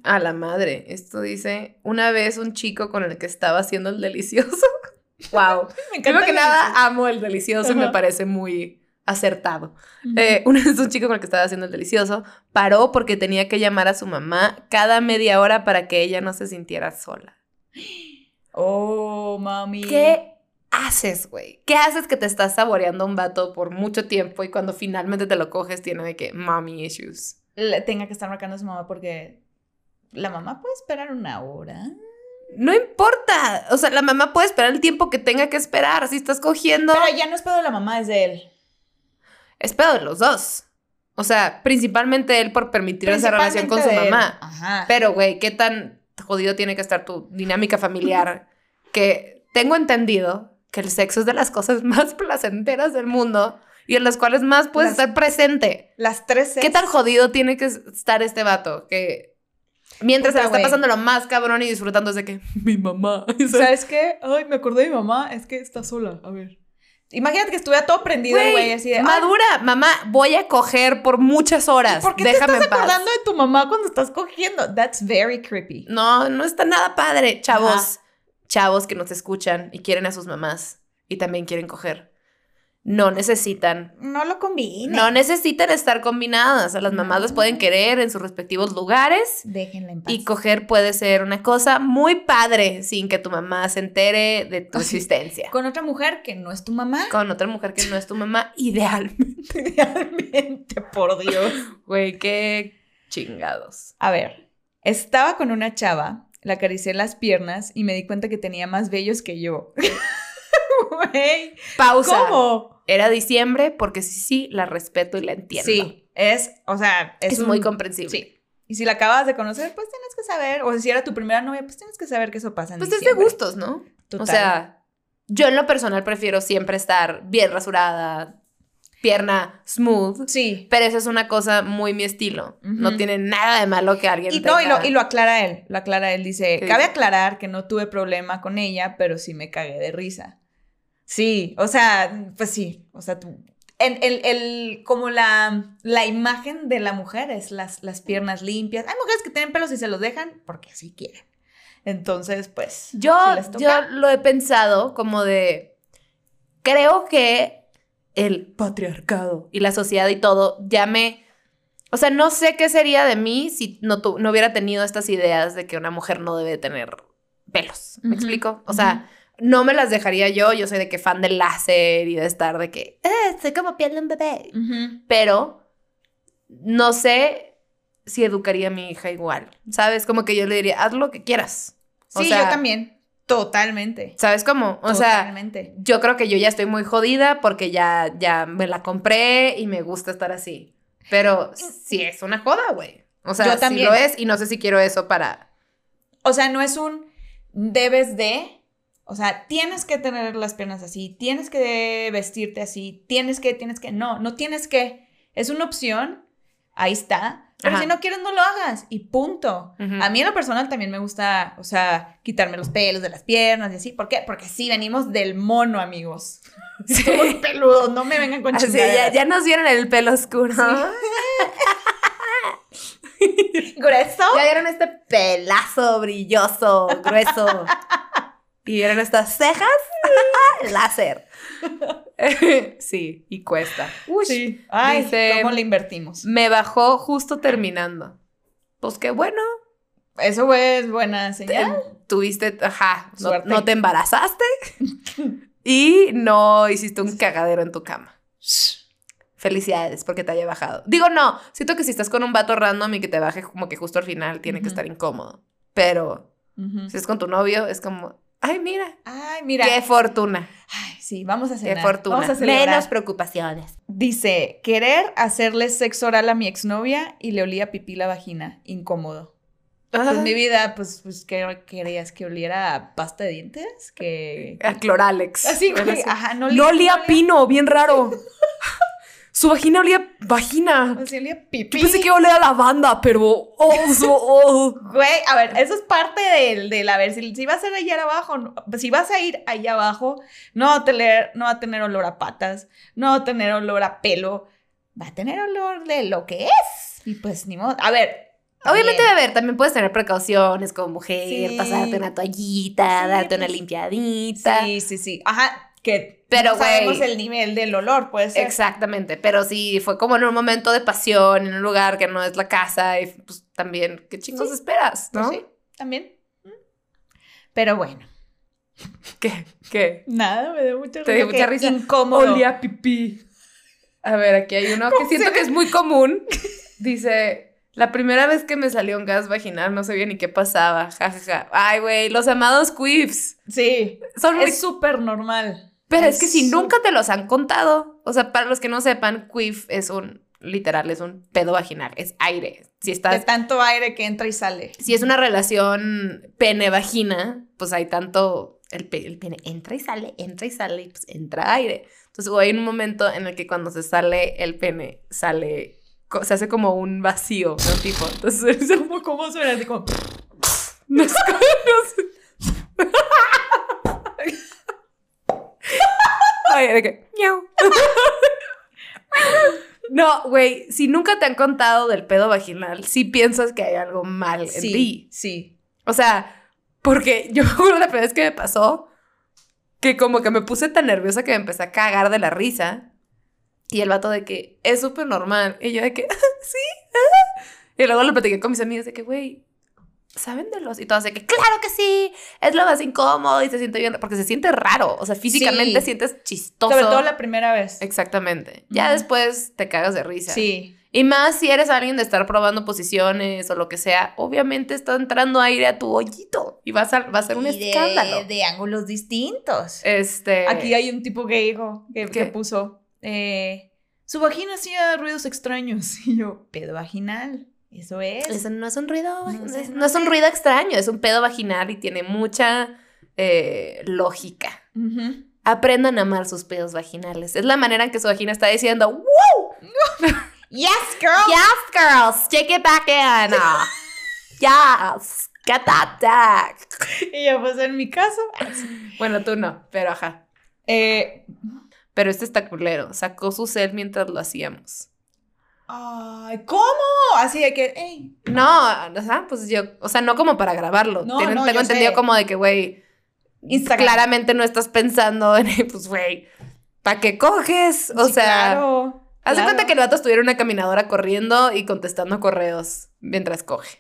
A la madre. Esto dice. Una vez un chico con el que estaba haciendo el delicioso. wow. Me Primero que el nada, amo el delicioso y me parece muy acertado. delicioso. Eh, vez un chico con el que estaba haciendo el delicioso paró porque tenía que llamar a su mamá cada media hora para que ella no se sintiera sola. Oh, mami. ¿Qué haces, güey? ¿Qué haces que te estás saboreando a un vato por mucho tiempo y cuando finalmente te lo coges tiene de que mommy issues? Le tenga que estar marcando a su mamá porque la mamá puede esperar una hora. No importa. O sea, la mamá puede esperar el tiempo que tenga que esperar. Si estás cogiendo, Pero ya no es pedo de la mamá, es de él. Es pedo de los dos. O sea, principalmente él por permitir esa relación con su mamá. Ajá. Pero, güey, ¿qué tan jodido tiene que estar tu dinámica familiar? que tengo entendido que el sexo es de las cosas más placenteras del mundo y en las cuales más puedes Las- estar presente. Las tres ¿Qué tan jodido tiene que estar este vato? Que mientras se está pasando lo más cabrón y disfrutando es de que mi mamá. ¿Sabes qué? Ay, me acordé de mi mamá. Es que está sola. A ver. Imagínate que estuviera todo prendido, el güey, así de. "Ay, madura, mamá, voy a coger por muchas horas. ¿Por qué Déjame te estás paz. acordando de tu mamá cuando estás cogiendo? That's very creepy. No, no está nada padre. Chavos, Ajá. chavos que nos escuchan y quieren a sus mamás y también quieren coger. No necesitan. No lo combine. No necesitan estar combinadas. A las mamás No. las pueden querer en sus respectivos lugares. Déjenla en paz. Y coger puede ser una cosa muy padre sin que tu mamá se entere de tu existencia. Con otra mujer que no es tu mamá. Con otra mujer que no es tu mamá, idealmente. Realmente, por Dios. Güey, qué chingados. A ver, estaba con una chava, la acaricié las piernas y me di cuenta que tenía más vellos que yo. Güey, Pausa. ¿cómo? Era diciembre porque sí, sí, la respeto y la entiendo. Sí, es, o sea, es, Es, un- muy comprensible. Sí. Y si la acabas de conocer, pues tienes que saber, o si era tu primera novia, pues tienes que saber que eso pasa en Pues es de diciembre. gustos, ¿no? Total. O sea, yo en lo personal prefiero siempre estar bien rasurada, pierna smooth. Sí. Pero eso es una cosa muy mi estilo. No tiene nada de malo que alguien Y no, y tenga- lo, y lo aclara él, lo aclara él, dice, ¿Qué cabe dice? aclarar que no tuve problema con ella, pero sí me cagué de risa. Sí, o sea, pues sí, o sea, tú, en, el, el- como la, la imagen de la mujer es las, las piernas limpias. Hay mujeres que tienen pelos y se los dejan porque así quieren. Entonces, pues, Yo, si yo lo he pensado como de. Creo que el patriarcado y la sociedad y todo ya me O sea, no sé qué sería de mí si no, tu- no hubiera tenido estas ideas de que una mujer no debe tener pelos. ¿Me explico? O sea, no me las dejaría yo. Yo soy de que fan del láser y de estar de que, eh, soy como piel de un bebé. Pero no sé si educaría a mi hija igual. ¿Sabes? Como que yo le diría, haz lo que quieras. O Sí, sea, yo también. Totalmente. ¿Sabes cómo? O sea, Totalmente. yo creo que yo ya estoy muy jodida porque ya, ya me la compré y me gusta estar así. Pero sí es una joda, güey. O sea, Yo sí también. lo es y no sé si quiero eso para... O sea, no es un debes de. O sea, tienes que tener las piernas así, tienes que vestirte así, tienes que, tienes que. No, no tienes que. Es una opción, ahí está. Pero Ajá. si no quieres, no lo hagas. Y punto. A mí en lo personal también me gusta, o sea, quitarme los pelos de las piernas y así. ¿Por qué? Porque sí, venimos del mono, amigos. Sí. Somos peludos, no me vengan con Así, ya, ya nos vieron el pelo oscuro. ¿Grueso? Ya vieron este pelazo brilloso, grueso. Y vieron estas cejas. Láser. sí, y cuesta. Uy, Sí. Ay, dice- ¿cómo le invertimos? Me bajó justo terminando. Pues qué bueno. Eso es buena te- señal. tuviste, ajá, no, te embarazaste y no hiciste un cagadero en tu cama. Felicidades porque te haya bajado. Digo, no, siento que si estás con un vato random y que te baje como que justo al final tiene que estar incómodo. Pero si es con tu novio, es como, ay, mira, Ay, mira. qué fortuna, Ay, sí, vamos a qué cenar. fortuna. Vamos a celebrar. Menos preocupaciones. Dice, querer hacerle sexo oral a mi exnovia y le olía pipí la vagina. Incómodo. Pues Ah, mi vida, pues, pues ¿qué querías? ¿Que oliera a pasta de dientes? Que... a Cloralex. Así, güey, sí. ajá, no, No olía a olía- pino, bien raro. Su vagina olía vagina. O sea, olía Yo pipí. pensé que olía a lavanda, pero. Oh, so- oh. Güey, a ver, eso es parte del, del a ver, si, si vas a ir allá abajo, no- si vas a ir allá abajo, no va, a tener, no va a tener olor a patas, no va a tener olor a pelo, va a tener olor de lo que es. Y pues ni modo. A ver. Obviamente, también. a ver, también puedes tener precauciones como mujer, Sí. pasarte una toallita, Sí, darte una pues, limpiadita. Sí, sí, sí. Ajá, que Pero, no sabemos el nivel del olor, puede ser. Exactamente, pero si fue como en un momento de pasión, en un lugar que no es la casa, y pues también, ¿qué chingos Sí. esperas, Pues no? sí, también. Pero bueno, ¿Qué? ¿Qué? nada, me dio mucha Te dio mucha risa. Incómodo. Olía pipí. A ver, aquí hay uno que ¿Cómo siento que es muy común. Dice, la primera vez que me salió un gas vaginal no sabía ni qué pasaba. Ja, ja, ja. Ay, güey, los amados queefs. Sí, Son muy... es súper normal. Pero es que si nunca te los han contado, o sea, para los que no sepan, queef es un, literal, es un pedo vaginal, es aire. Si De estás, tanto aire que entra y sale. si es una relación pene-vagina, pues hay tanto, el, pe- el pene entra y sale, entra y sale, y pues entra aire. Entonces, o hay un momento en el que cuando se sale el pene, sale, se hace como un vacío, ¿no? Tipo, entonces, es ¿Cómo, cómo suena? Así como... no es como- no sé. Ay, de que, miau. No, güey, si nunca te han contado del pedo vaginal, sí piensas que hay algo mal en Sí, ti. sí. O sea, porque yo la primera vez que me pasó que como que me puse tan nerviosa que me empecé a cagar de la risa. Y el vato de que es súper normal. Y yo de que, sí. ah". Y luego lo platiqué con mis amigas de que, güey, ¿saben de los? Y todas de que, claro que sí, es lo más incómodo y se siente bien, porque se siente raro. O sea, físicamente Sí. sientes chistoso. Sobre todo la primera vez. Exactamente. Ya después te cagas de risa. Sí. Y más si eres alguien de estar probando posiciones o lo que sea, obviamente está entrando aire a tu hoyito y va a ser, va a ser un de- escándalo. De, ángulos distintos. Este. Aquí hay un tipo que dijo, que puso, eh, su vagina hacía ruidos extraños. Y yo, pedo vaginal. Eso es. Eso no es un ruido, No es, no es un ruido extraño, es un pedo vaginal y tiene mucha eh, lógica. Aprendan a amar sus pedos vaginales. Es la manera en que su vagina está diciendo, ¡Woo! Yes, girl. Yes, girls, take it back in. Yes, get that back. Y yo, pues en mi caso. Bueno, tú no, pero ajá. Eh, Pero este está culero. Sacó su cel mientras lo hacíamos. Ay, ¿cómo? Así de que, hey. No, o sea, pues yo, o sea, no como para grabarlo. No, no, tengo entendido sé. como de que, güey, claramente no estás pensando en, pues, güey, ¿para qué coges? O Sí, sea, claro. Haz de Claro. cuenta que el vato estuviera una caminadora corriendo y contestando correos mientras coge.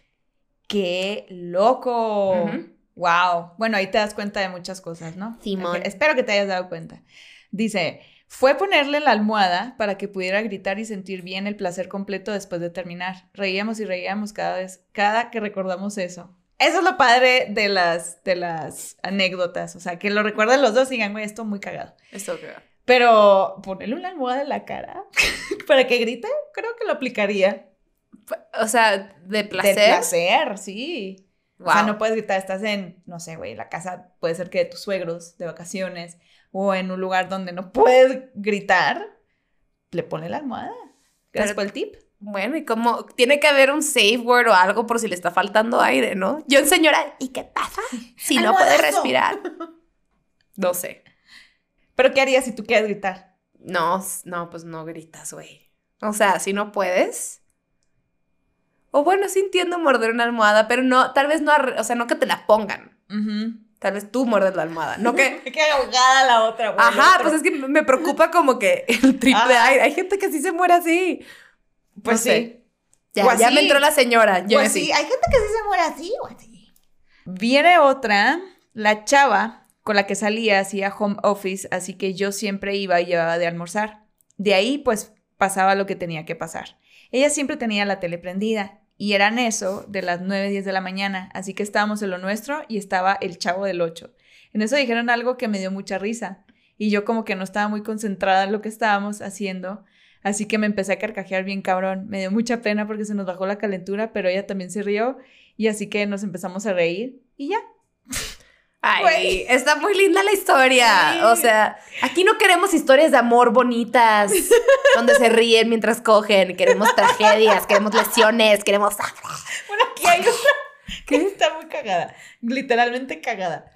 ¡Qué loco! Wow. Bueno, ahí te das cuenta de muchas cosas, ¿no? Simón. Espero que te hayas dado cuenta. Dice, fue ponerle la almohada para que pudiera gritar y sentir bien el placer completo después de terminar. Reíamos y reíamos cada vez, cada que recordamos eso. Eso es lo padre de las, de las anécdotas. O sea, que lo recuerden los dos y digan, güey, esto muy cagado. Eso que Pero ponerle una almohada en la cara para que grite, creo que lo aplicaría. O sea, de placer. De placer, sí. O sea, Wow. no puedes gritar, estás en, no sé, güey, la casa puede ser que de tus suegros, de vacaciones, o en un lugar donde no puedes gritar, le pone la almohada. Gracias por el tip. Bueno, y como tiene que haber un safe word o algo por si le está faltando aire, ¿no? Yo, señora, ¿y qué pasa si no puede respirar? No sé. Pero ¿qué harías si tú quieres gritar? No, no, pues no gritas, güey. O sea, si no puedes. O bueno, sí entiendo morder una almohada, pero no, tal vez no, o sea, no que te la pongan. Tal vez tú muerdes la almohada, no que... que ahogada la otra, güey. Ajá, pues es que me preocupa como que el triple Ah. aire. Hay gente que sí se muere así. Pues no sé. sí. Ya, ya me entró la señora. Yo Pues sí, hay gente que sí se muere así o así. Viene otra, la chava con la que salía hacía home office, así que yo siempre iba y llevaba de almorzar. De ahí, pues, pasaba lo que tenía que pasar. Ella siempre tenía la tele prendida y eran eso de las 9, 10 de la mañana, así que estábamos en lo nuestro y estaba el chavo del 8. En eso dijeron algo que me dio mucha risa y yo como que no estaba muy concentrada en lo que estábamos haciendo, así que me empecé a carcajear bien cabrón. Me dio mucha pena porque se nos bajó la calentura, pero ella también se rió y así que nos empezamos a reír y ya. Ay, Güey. está muy linda la historia. Sí. O sea, aquí no queremos historias de amor bonitas, donde se ríen mientras cogen. Queremos tragedias, queremos lesiones, queremos. Bueno, aquí hay otra que está muy cagada, literalmente cagada.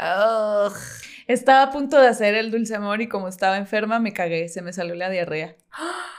Estaba a punto de hacer el dulce amor y como estaba enferma me cagué, se me salió la diarrea.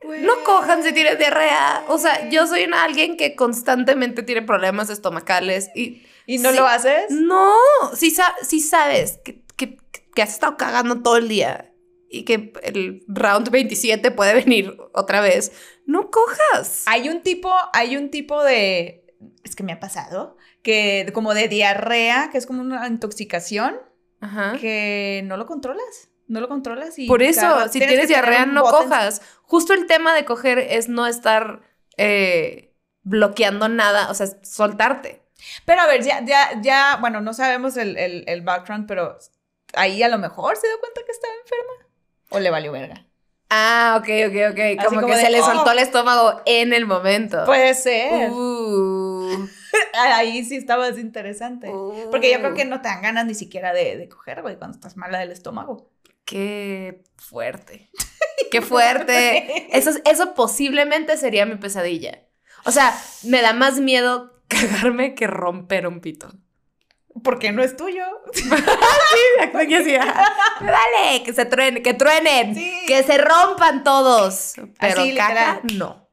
No cojan si tienes diarrea. O sea, yo soy una, alguien que constantemente tiene problemas estomacales y ¿Y no Sí. lo haces? no, si, sa- si sabes que, que- que has estado cagando todo el día y que el round 27 puede venir otra vez, no cojas. Hay un tipo, hay un tipo de, es que me ha pasado, que como de diarrea, que es como una intoxicación, Ajá. que no lo controlas, no lo controlas y Por eso, si Tienes diarrea, no cojas. Justo el tema de coger es no estar eh, bloqueando nada, o sea, soltarte. Pero a ver, ya, ya, ya, bueno, no sabemos el, el, el background, pero ahí a lo mejor se dio cuenta que estaba enferma. O le valió verga. Ah, ok, ok, ok. Como, como que de, se le "Oh". soltó el estómago en el momento. Puede ser. Uh, Ahí sí estaba más interesante. Porque yo creo que uh, no te dan ganas ni siquiera de, de coger, güey, cuando estás mala del estómago. Qué fuerte. Qué fuerte. Eso, es- eso posiblemente sería mi pesadilla. O sea, me da más miedo cagarme que romper un pito. Porque no es tuyo. Así, ajá. Dale, que se truenen, que truenen, Sí. que se rompan todos. Pero Así, caca, no.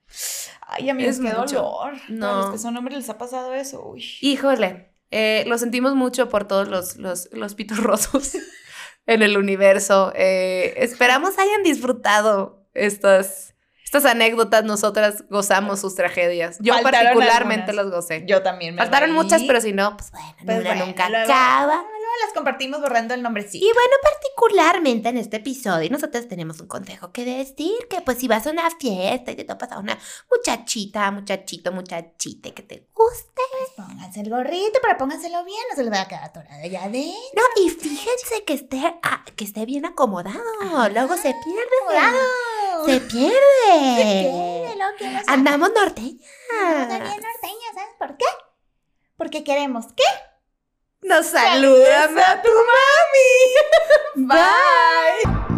Ay, amigos, Es qué mucho. dolor. No. A los que son hombres les ha pasado eso. Uy. Híjole, eh, lo sentimos mucho por todos los, los, los pitos rotos en el universo. Eh, esperamos hayan disfrutado estas, estas anécdotas. Nosotras gozamos sus tragedias. Yo Faltaron particularmente algunas. las gocé. Yo también me Faltaron reí. muchas, pero si no, pues bueno, Pues una bueno, nunca luego- acaba. Luego las compartimos borrando el nombrecito. Y bueno, particularmente en este episodio, nosotros tenemos un consejo que decir, que pues si vas a una fiesta y te topas a una muchachita, muchachito, muchachite que te guste, Pónganse el gorrito, pero pónganselo bien, no se les va a quedar atorado allá adentro. no, y fíjense que esté, ah, que esté bien acomodado, luego se pierde, Se pierde. pierde, luego, ¿quién lo sabe? Andamos norteñas. Estamos bien norteñas, ¿sabes por qué? Porque queremos, ¿qué? Nos Saludas a tu mami. Bye.